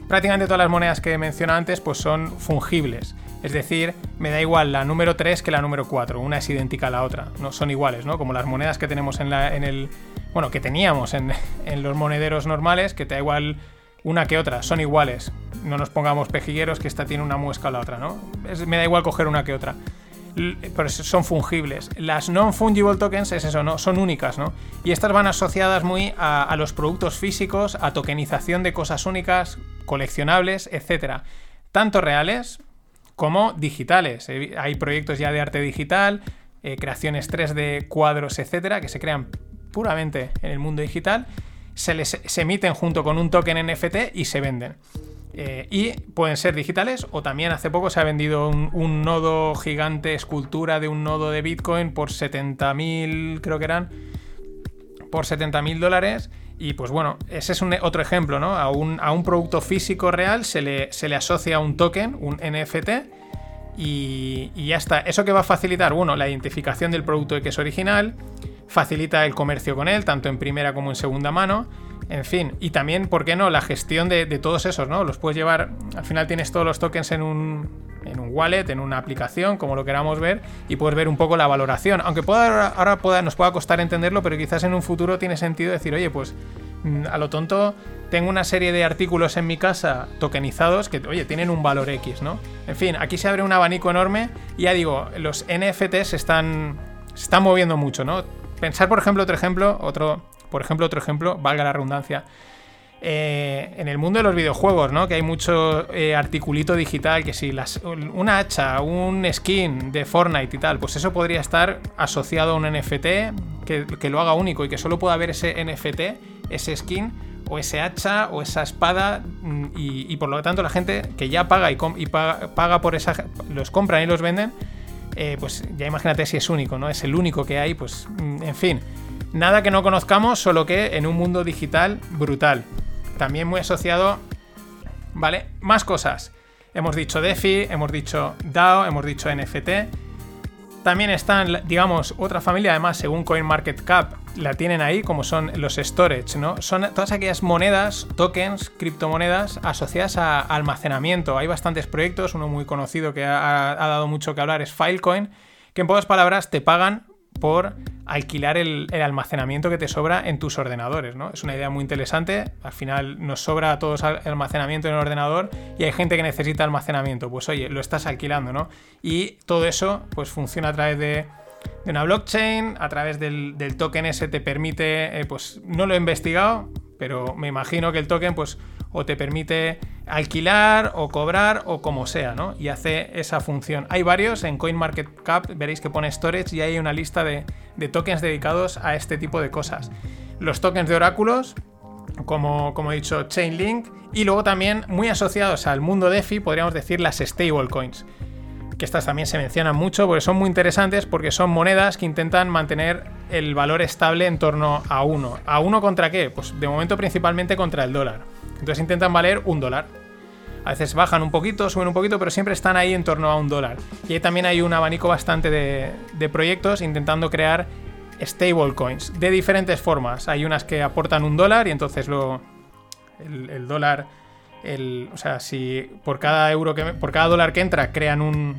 prácticamente todas las monedas que he mencionado antes pues son fungibles. Es decir, me da igual la número 3 que la número 4. Una es idéntica a la otra. No son iguales, ¿no? Como las monedas que tenemos en, la, en el, bueno, que teníamos en, los monederos normales, que te da igual una que otra, son iguales. No nos pongamos pejigueros que esta tiene una muesca o la otra, ¿no? me da igual coger una que otra. Pero son fungibles. Las non-fungible tokens es eso, ¿no? Son únicas, ¿no? Y estas van asociadas muy a los productos físicos, a tokenización de cosas únicas, coleccionables, etc. Tanto reales como digitales. Hay proyectos ya de arte digital, eh, creaciones 3D, cuadros, etcétera, que se crean puramente en el mundo digital, se, les, emiten junto con un token NFT y se venden. Eh, y pueden ser digitales o también hace poco se ha vendido un, nodo gigante, escultura de un nodo de Bitcoin por 70.000, creo que eran, por 70.000 dólares. Y pues bueno, ese es un, otro ejemplo, ¿no? A un, a un producto físico real se le, se le, asocia un token, un NFT, y, y, ya está. ¿Eso que va a facilitar? Bueno, la identificación del producto de que es original, facilita el comercio con él, tanto en primera como en segunda mano. En fin, y también, ¿por qué no? La gestión de, todos esos, ¿no? Los puedes llevar, al final tienes todos los tokens en un, en un wallet, en una aplicación, como lo queramos ver, y puedes ver un poco la valoración. Aunque pueda, ahora nos pueda costar entenderlo, pero quizás en un futuro tiene sentido decir, oye, pues mm, a lo tonto tengo una serie de artículos en mi casa tokenizados que, oye, tienen un valor X, ¿no? En fin, aquí se abre un abanico enorme y ya digo, los NFTs están, se están moviendo mucho, ¿no? Pensar, por ejemplo, otro ejemplo, otro, por ejemplo, otro ejemplo, valga la redundancia. Eh, en el mundo de los videojuegos, ¿no? Que hay mucho eh, articulito digital, que si una hacha, un skin de Fortnite y tal, pues eso podría estar asociado a un NFT que, que lo haga único y que solo pueda haber ese NFT, ese skin o ese hacha o esa espada mm, y, por lo tanto la gente que ya paga y, paga, por esa los compran y los venden eh, pues ya imagínate si es único no es el único que hay pues mm, en fin. Nada que no conozcamos solo que en un mundo digital brutal también muy asociado vale más cosas hemos dicho DeFi hemos dicho DAO hemos dicho NFT también están, digamos, otra familia, además, según CoinMarketCap, la tienen ahí, como son los storage, ¿no? Son todas aquellas monedas, tokens, criptomonedas asociadas a almacenamiento. Hay bastantes proyectos, uno muy conocido que ha, ha dado mucho que hablar es Filecoin, que en pocas palabras te pagan por alquilar el, almacenamiento que te sobra en tus ordenadores, ¿no? Es una idea muy interesante. Al final nos sobra a todos almacenamiento en el ordenador y hay gente que necesita almacenamiento. Pues oye, lo estás alquilando, ¿no? Y todo eso pues funciona a través de, una blockchain, a través del, token ese te permite, eh, pues no lo he investigado, pero me imagino que el token pues o te permite alquilar o cobrar o como sea, ¿no? Y hace esa función. Hay varios, en CoinMarketCap veréis que pone storage y hay una lista de, tokens dedicados a este tipo de cosas. Los tokens de oráculos, como, como he dicho, Chainlink, y luego también muy asociados al mundo DeFi, podríamos decir las stablecoins que estas también se mencionan mucho porque son muy interesantes porque son monedas que intentan mantener el valor estable en torno a uno. ¿A uno contra qué? Pues de momento principalmente contra el dólar. Entonces intentan valer un dólar. A veces bajan un poquito, suben un poquito, pero siempre están ahí en torno a un dólar. Y ahí también hay un abanico bastante de, proyectos intentando crear stablecoins de diferentes formas. Hay unas que aportan un dólar y entonces lo, el, dólar, el, o sea, si por cada euro que por cada dólar que entra crean un,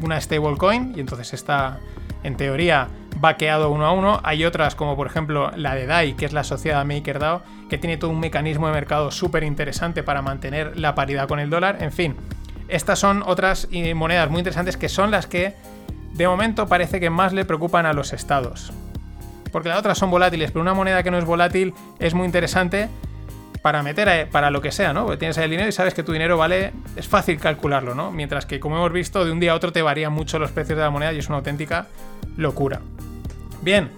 una stablecoin y entonces está en teoría vaqueado uno a uno. Hay otras, como por ejemplo la de DAI, que es la asociada MakerDAO, que tiene todo un mecanismo de mercado súper interesante para mantener la paridad con el dólar. En fin, estas son otras eh, monedas muy interesantes que son las que de momento parece que más le preocupan a los estados. Porque las otras son volátiles, pero una moneda que no es volátil es muy interesante para meter para lo que sea, ¿no? Porque tienes ahí el dinero y sabes que tu dinero vale, es fácil calcularlo, ¿no? Mientras que, como hemos visto, de un día a otro te varían mucho los precios de la moneda y es una auténtica locura. Bien,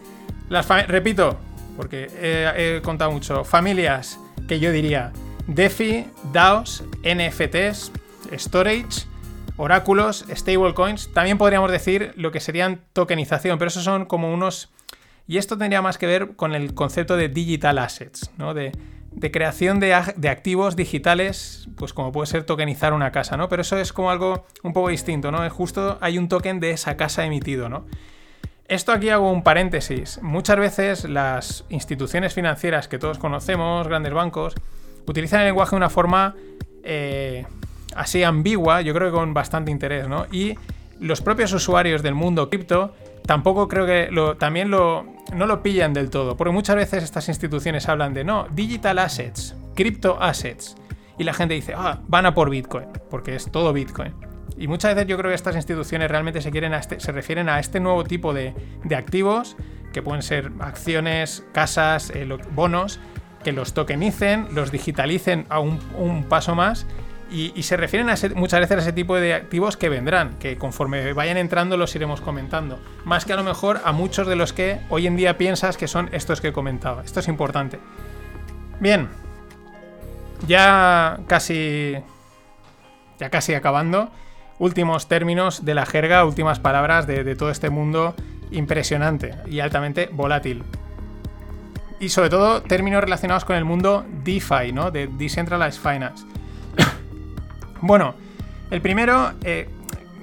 las repito, porque he, contado mucho, familias que yo diría DeFi, DAOs, NFTs, Storage, oráculos, stablecoins, también podríamos decir lo que serían tokenización, pero esos son como unos... Y esto tendría más que ver con el concepto de digital assets, ¿no? De de creación de, activos digitales, pues como puede ser tokenizar una casa, ¿no? Pero eso es como algo un poco distinto, ¿no? Justo hay un token de esa casa emitido, ¿no? Esto aquí hago un paréntesis. Muchas veces las instituciones financieras que todos conocemos, grandes bancos, utilizan el lenguaje de una forma eh, así ambigua, yo creo que con bastante interés, ¿no? Y los propios usuarios del mundo cripto tampoco creo que también lo, no lo pillan del todo, porque muchas veces estas instituciones hablan de no, digital assets, crypto assets, y la gente dice, ah, van a por Bitcoin, porque es todo Bitcoin. Y muchas veces yo creo que estas instituciones realmente se, quieren este, se refieren a este nuevo tipo de, activos, que pueden ser acciones, casas, eh, bonos, que los tokenicen, los digitalicen a un, un paso más y, se refieren a muchas veces a ese tipo de activos que vendrán, que conforme vayan entrando los iremos comentando. Más que a lo mejor a muchos de los que hoy en día piensas que son estos que he comentado. Esto es importante. Bien, ya casi. Ya casi acabando. Últimos términos de la jerga, últimas palabras de, todo este mundo impresionante y altamente volátil. Y sobre todo términos relacionados con el mundo DeFi, ¿no? De Decentralized Finance. Bueno, el primero eh,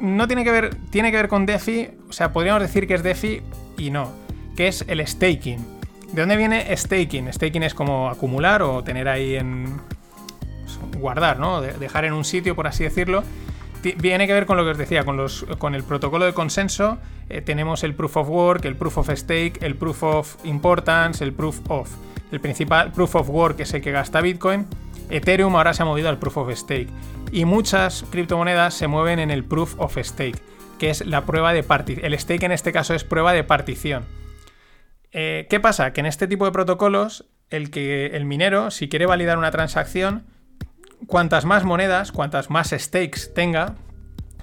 no tiene que ver, tiene que ver con DeFi, o sea, podríamos decir que es DeFi y no, que es el staking. ¿De dónde viene staking? Staking es como acumular o tener ahí en guardar, ¿no? dejar en un sitio, por así decirlo. Viene que ver con lo que os decía, con, los, con el protocolo de consenso. Eh, tenemos el proof of work, el proof of stake, el proof of importance, el proof of. El principal proof of work es el que gasta Bitcoin. Ethereum ahora se ha movido al proof of stake y muchas criptomonedas se mueven en el proof of stake, que es la prueba de partición. El stake en este caso es prueba de partición. Eh, ¿Qué pasa? Que en este tipo de protocolos el que el minero, si quiere validar una transacción, cuantas más monedas, cuantas más stakes tenga,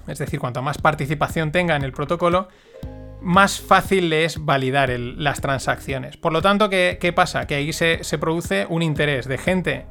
es decir, cuanto más participación tenga en el protocolo, más fácil le es validar las transacciones. Por lo tanto, ¿qué, pasa? Que ahí se, produce un interés de gente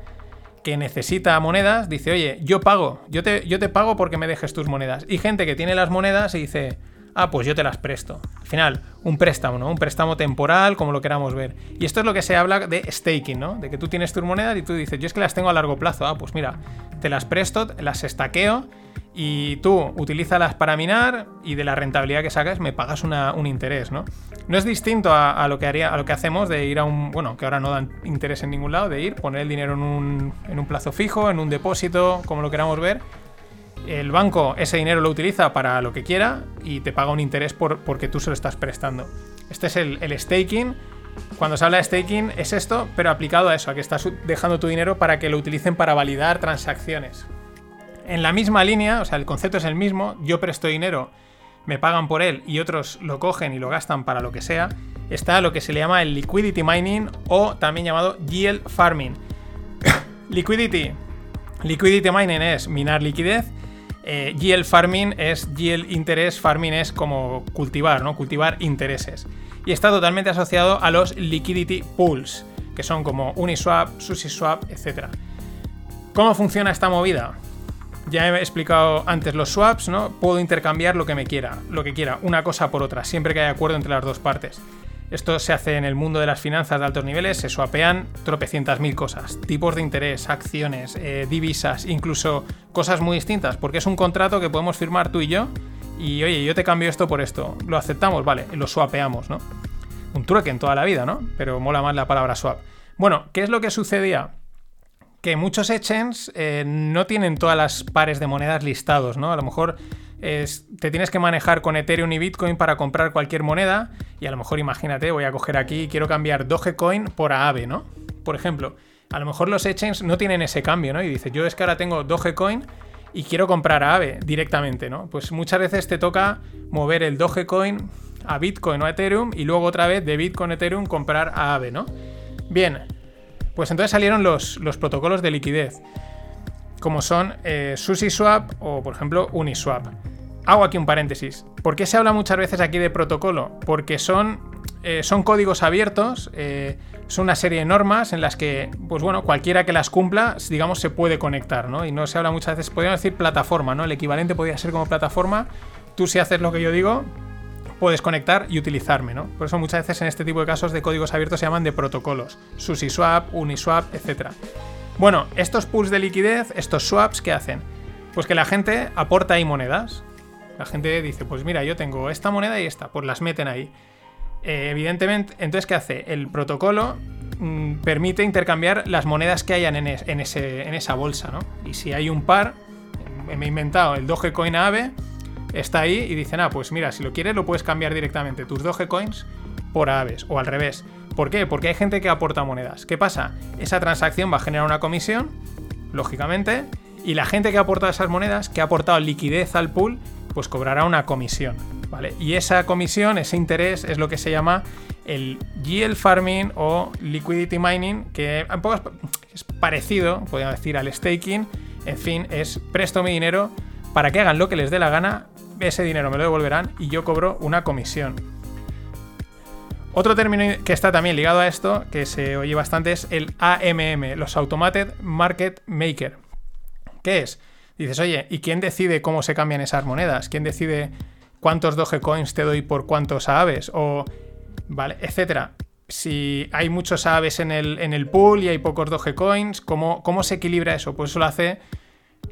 que necesita monedas, dice, oye, yo pago, yo te, yo te pago porque me dejes tus monedas. Y gente que tiene las monedas y dice, ah, pues yo te las presto. Al final, un préstamo, ¿no? Un préstamo temporal, como lo queramos ver. Y esto es lo que se habla de staking, ¿no? De que tú tienes tus monedas y tú dices, yo es que las tengo a largo plazo. Ah, pues mira, te las presto, las estaqueo y tú utilízalas para minar y de la rentabilidad que sacas me pagas un interés, ¿no? No es distinto a, lo que haría, a lo que hacemos de ir a un, bueno, que ahora no dan interés en ningún lado, de ir, poner el dinero en un, en un plazo fijo, en un depósito, como lo queramos ver. El banco ese dinero lo utiliza para lo que quiera y te paga un interés por, porque tú se lo estás prestando. Este es el, staking. Cuando se habla de staking es esto, pero aplicado a eso, a que estás dejando tu dinero para que lo utilicen para validar transacciones en la misma línea, o sea, el concepto es el mismo, yo presto dinero, me pagan por él y otros lo cogen y lo gastan para lo que sea, está lo que se le llama el liquidity mining o también llamado yield farming. liquidity. Liquidity mining es minar liquidez. Eh, farming es yield interés, farming es como cultivar, ¿no? Cultivar intereses. Y está totalmente asociado a los liquidity pools, que son como Uniswap, SushiSwap, etc. ¿Cómo funciona esta movida? Ya he explicado antes los swaps, ¿no? Puedo intercambiar lo que me quiera, lo que quiera, una cosa por otra, siempre que haya acuerdo entre las dos partes. Esto se hace en el mundo de las finanzas de altos niveles, se swapean tropecientas mil cosas, tipos de interés, acciones, eh, divisas, incluso cosas muy distintas, porque es un contrato que podemos firmar tú y yo, y oye, yo te cambio esto por esto, lo aceptamos, vale, lo swapeamos, ¿no? Un trueque en toda la vida, ¿no? Pero mola más la palabra swap. Bueno, ¿qué es lo que sucedía? que muchos exchanges eh, no tienen todas las pares de monedas listados, ¿no? A lo mejor te tienes que manejar con Ethereum y Bitcoin para comprar cualquier moneda y a lo mejor imagínate, voy a coger aquí y quiero cambiar Dogecoin por Aave, ¿no? Por ejemplo, a lo mejor los exchanges no tienen ese cambio, ¿no? Y dices, yo es que ahora tengo Dogecoin y quiero comprar Aave directamente, ¿no? Pues muchas veces te toca mover el Dogecoin a Bitcoin o a Ethereum y luego otra vez de Bitcoin a Ethereum comprar a Aave, ¿no? Bien, pues entonces salieron los, los protocolos de liquidez, como son eh, SushiSwap o, por ejemplo, Uniswap. Hago aquí un paréntesis. ¿Por qué se habla muchas veces aquí de protocolo? Porque son, eh, son códigos abiertos, eh, son una serie de normas en las que, pues bueno, cualquiera que las cumpla, digamos, se puede conectar, ¿no? Y no se habla muchas veces, podríamos decir plataforma, ¿no? El equivalente podría ser como plataforma. Tú si haces lo que yo digo, puedes conectar y utilizarme, ¿no? Por eso muchas veces en este tipo de casos de códigos abiertos se llaman de protocolos, SushiSwap, Uniswap, etc. Bueno, estos pools de liquidez, estos swaps, ¿qué hacen? Pues que la gente aporta ahí monedas. La gente dice, pues mira, yo tengo esta moneda y esta, pues las meten ahí. Eh, evidentemente, entonces, ¿qué hace? El protocolo mm, permite intercambiar las monedas que hayan en, ese, en esa bolsa, ¿no? Y si hay un par, me he inventado el Dogecoin AVE, está ahí y dicen, ah, pues mira, si lo quieres lo puedes cambiar directamente tus Dogecoins por Aves o al revés. ¿Por qué? Porque hay gente que aporta monedas. ¿Qué pasa? Esa transacción va a generar una comisión, lógicamente, y la gente que ha aportado esas monedas, que ha aportado liquidez al pool, pues cobrará una comisión, ¿vale? Y esa comisión, ese interés, es lo que se llama el yield farming o liquidity mining, que es parecido, podríamos decir, al staking. En fin, es presto mi dinero para que hagan lo que les dé la gana ese dinero me lo devolverán y yo cobro una comisión. Otro término que está también ligado a esto, que se oye bastante, es el AMM, los Automated Market Maker. ¿Qué es? Dices, oye, ¿y quién decide cómo se cambian esas monedas? ¿Quién decide cuántos Dogecoins te doy por cuántos aves? O, vale, etcétera. Si hay muchos aves en el, en el pool y hay pocos Dogecoins, ¿cómo, ¿cómo se equilibra eso? Pues eso lo hace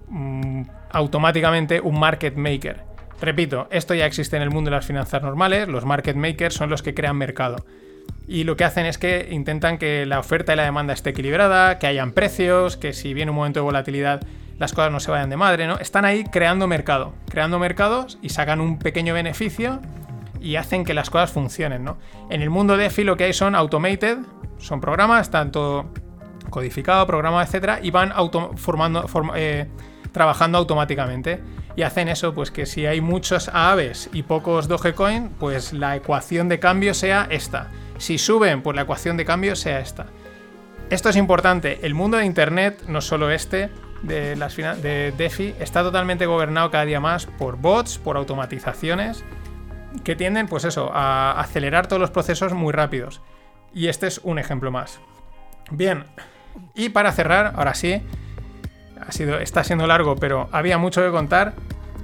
mm, automáticamente un market maker. Repito, esto ya existe en el mundo de las finanzas normales, los market makers son los que crean mercado. Y lo que hacen es que intentan que la oferta y la demanda esté equilibrada, que hayan precios, que si viene un momento de volatilidad las cosas no se vayan de madre, ¿no? Están ahí creando mercado, creando mercados y sacan un pequeño beneficio y hacen que las cosas funcionen, ¿no? En el mundo de EFI lo que hay son automated, son programas, tanto codificado, programado, etcétera, y van formando, eh, trabajando automáticamente y hacen eso, pues que si hay muchos aves y pocos Dogecoin, pues la ecuación de cambio sea esta. Si suben, pues la ecuación de cambio sea esta. Esto es importante. El mundo de Internet, no solo este, de, las de DeFi, está totalmente gobernado cada día más por bots, por automatizaciones, que tienden, pues eso, a acelerar todos los procesos muy rápidos. Y este es un ejemplo más. Bien, y para cerrar, ahora sí, ha sido, está siendo largo, pero había mucho que contar.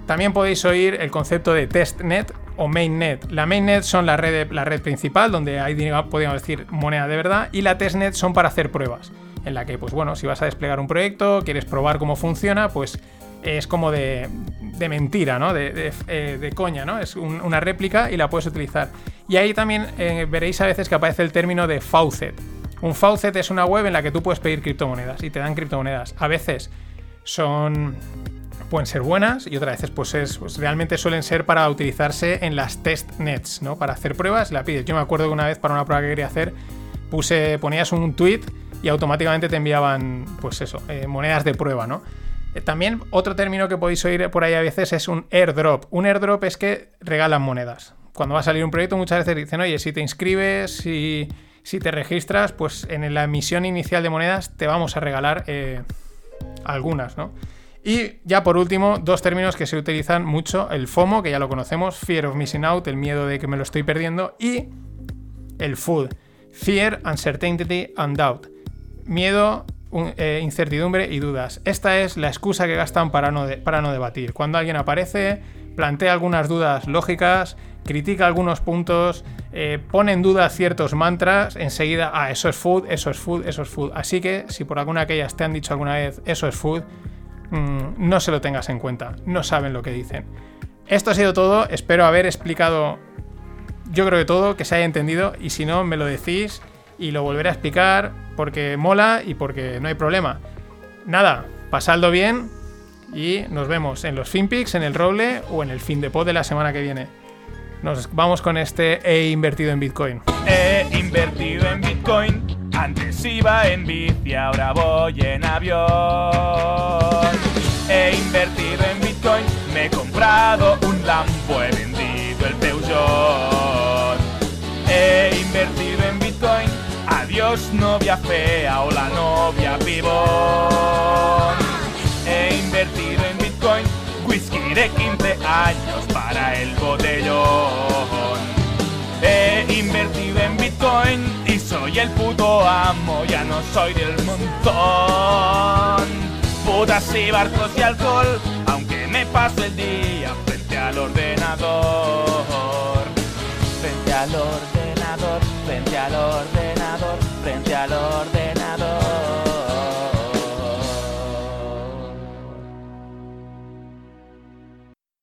También podéis oír el concepto de testnet o mainnet. La mainnet son la red, la red principal, donde hay, podríamos decir, moneda de verdad, y la testnet son para hacer pruebas, en la que, pues bueno, si vas a desplegar un proyecto, quieres probar cómo funciona, pues es como de, mentira, ¿no? De, eh, coña, ¿no? Es una réplica y la puedes utilizar. Y ahí también eh, veréis a veces que aparece el término de faucet. Un faucet es una web en la que tú puedes pedir criptomonedas y te dan criptomonedas. A veces son pueden ser buenas y otras veces pues, es, pues realmente suelen ser para utilizarse en las testnets, ¿no? Para hacer pruebas, la pides. Yo me acuerdo que una vez para una prueba que quería hacer puse ponías un tweet y automáticamente te enviaban pues eso, eh, monedas de prueba, ¿no? Eh, también otro término que podéis oír por ahí a veces es un airdrop. Un airdrop es que regalan monedas. Cuando va a salir un proyecto muchas veces dicen, oye, si te inscribes, si, si te registras, pues en la emisión inicial de monedas te vamos a regalar eh, algunas, ¿no? Y ya por último, dos términos que se utilizan mucho, el FOMO, que ya lo conocemos, Fear of Missing Out, el miedo de que me lo estoy perdiendo, y el FUD, Fear, Uncertainty and Doubt, miedo, eh, incertidumbre y dudas. Esta es la excusa que gastan para no, para no debatir. Cuando alguien aparece, plantea algunas dudas lógicas, critica algunos puntos, eh, pone en duda ciertos mantras, enseguida, ah, eso es food, eso es food, eso es food. Así que si por alguna de aquellas te han dicho alguna vez, eso es food, Mm, no se lo tengas en cuenta, no saben lo que dicen. Esto ha sido todo, espero haber explicado, yo creo que todo, que se haya entendido, y si no, me lo decís y lo volveré a explicar porque mola y porque no hay problema. Nada, pasadlo bien y nos vemos en los FinPix, en el Roble o en el fin de pod de la semana que viene. Nos vamos con este he invertido en Bitcoin. He invertido en Bitcoin antes iba en bici, ahora voy en avión. He invertido en Bitcoin, me he comprado un Lambo, he vendido el Peugeot. He invertido en Bitcoin, adiós novia fea o la novia pibón. He invertido en whisky de 15 años para el botellón. He invertido en Bitcoin soy el puto amo, ya no soy del montón. Putas y barcos y alcohol, aunque me paso el día frente al ordenador. Frente al ordenador, frente al ordenador, frente al ordenador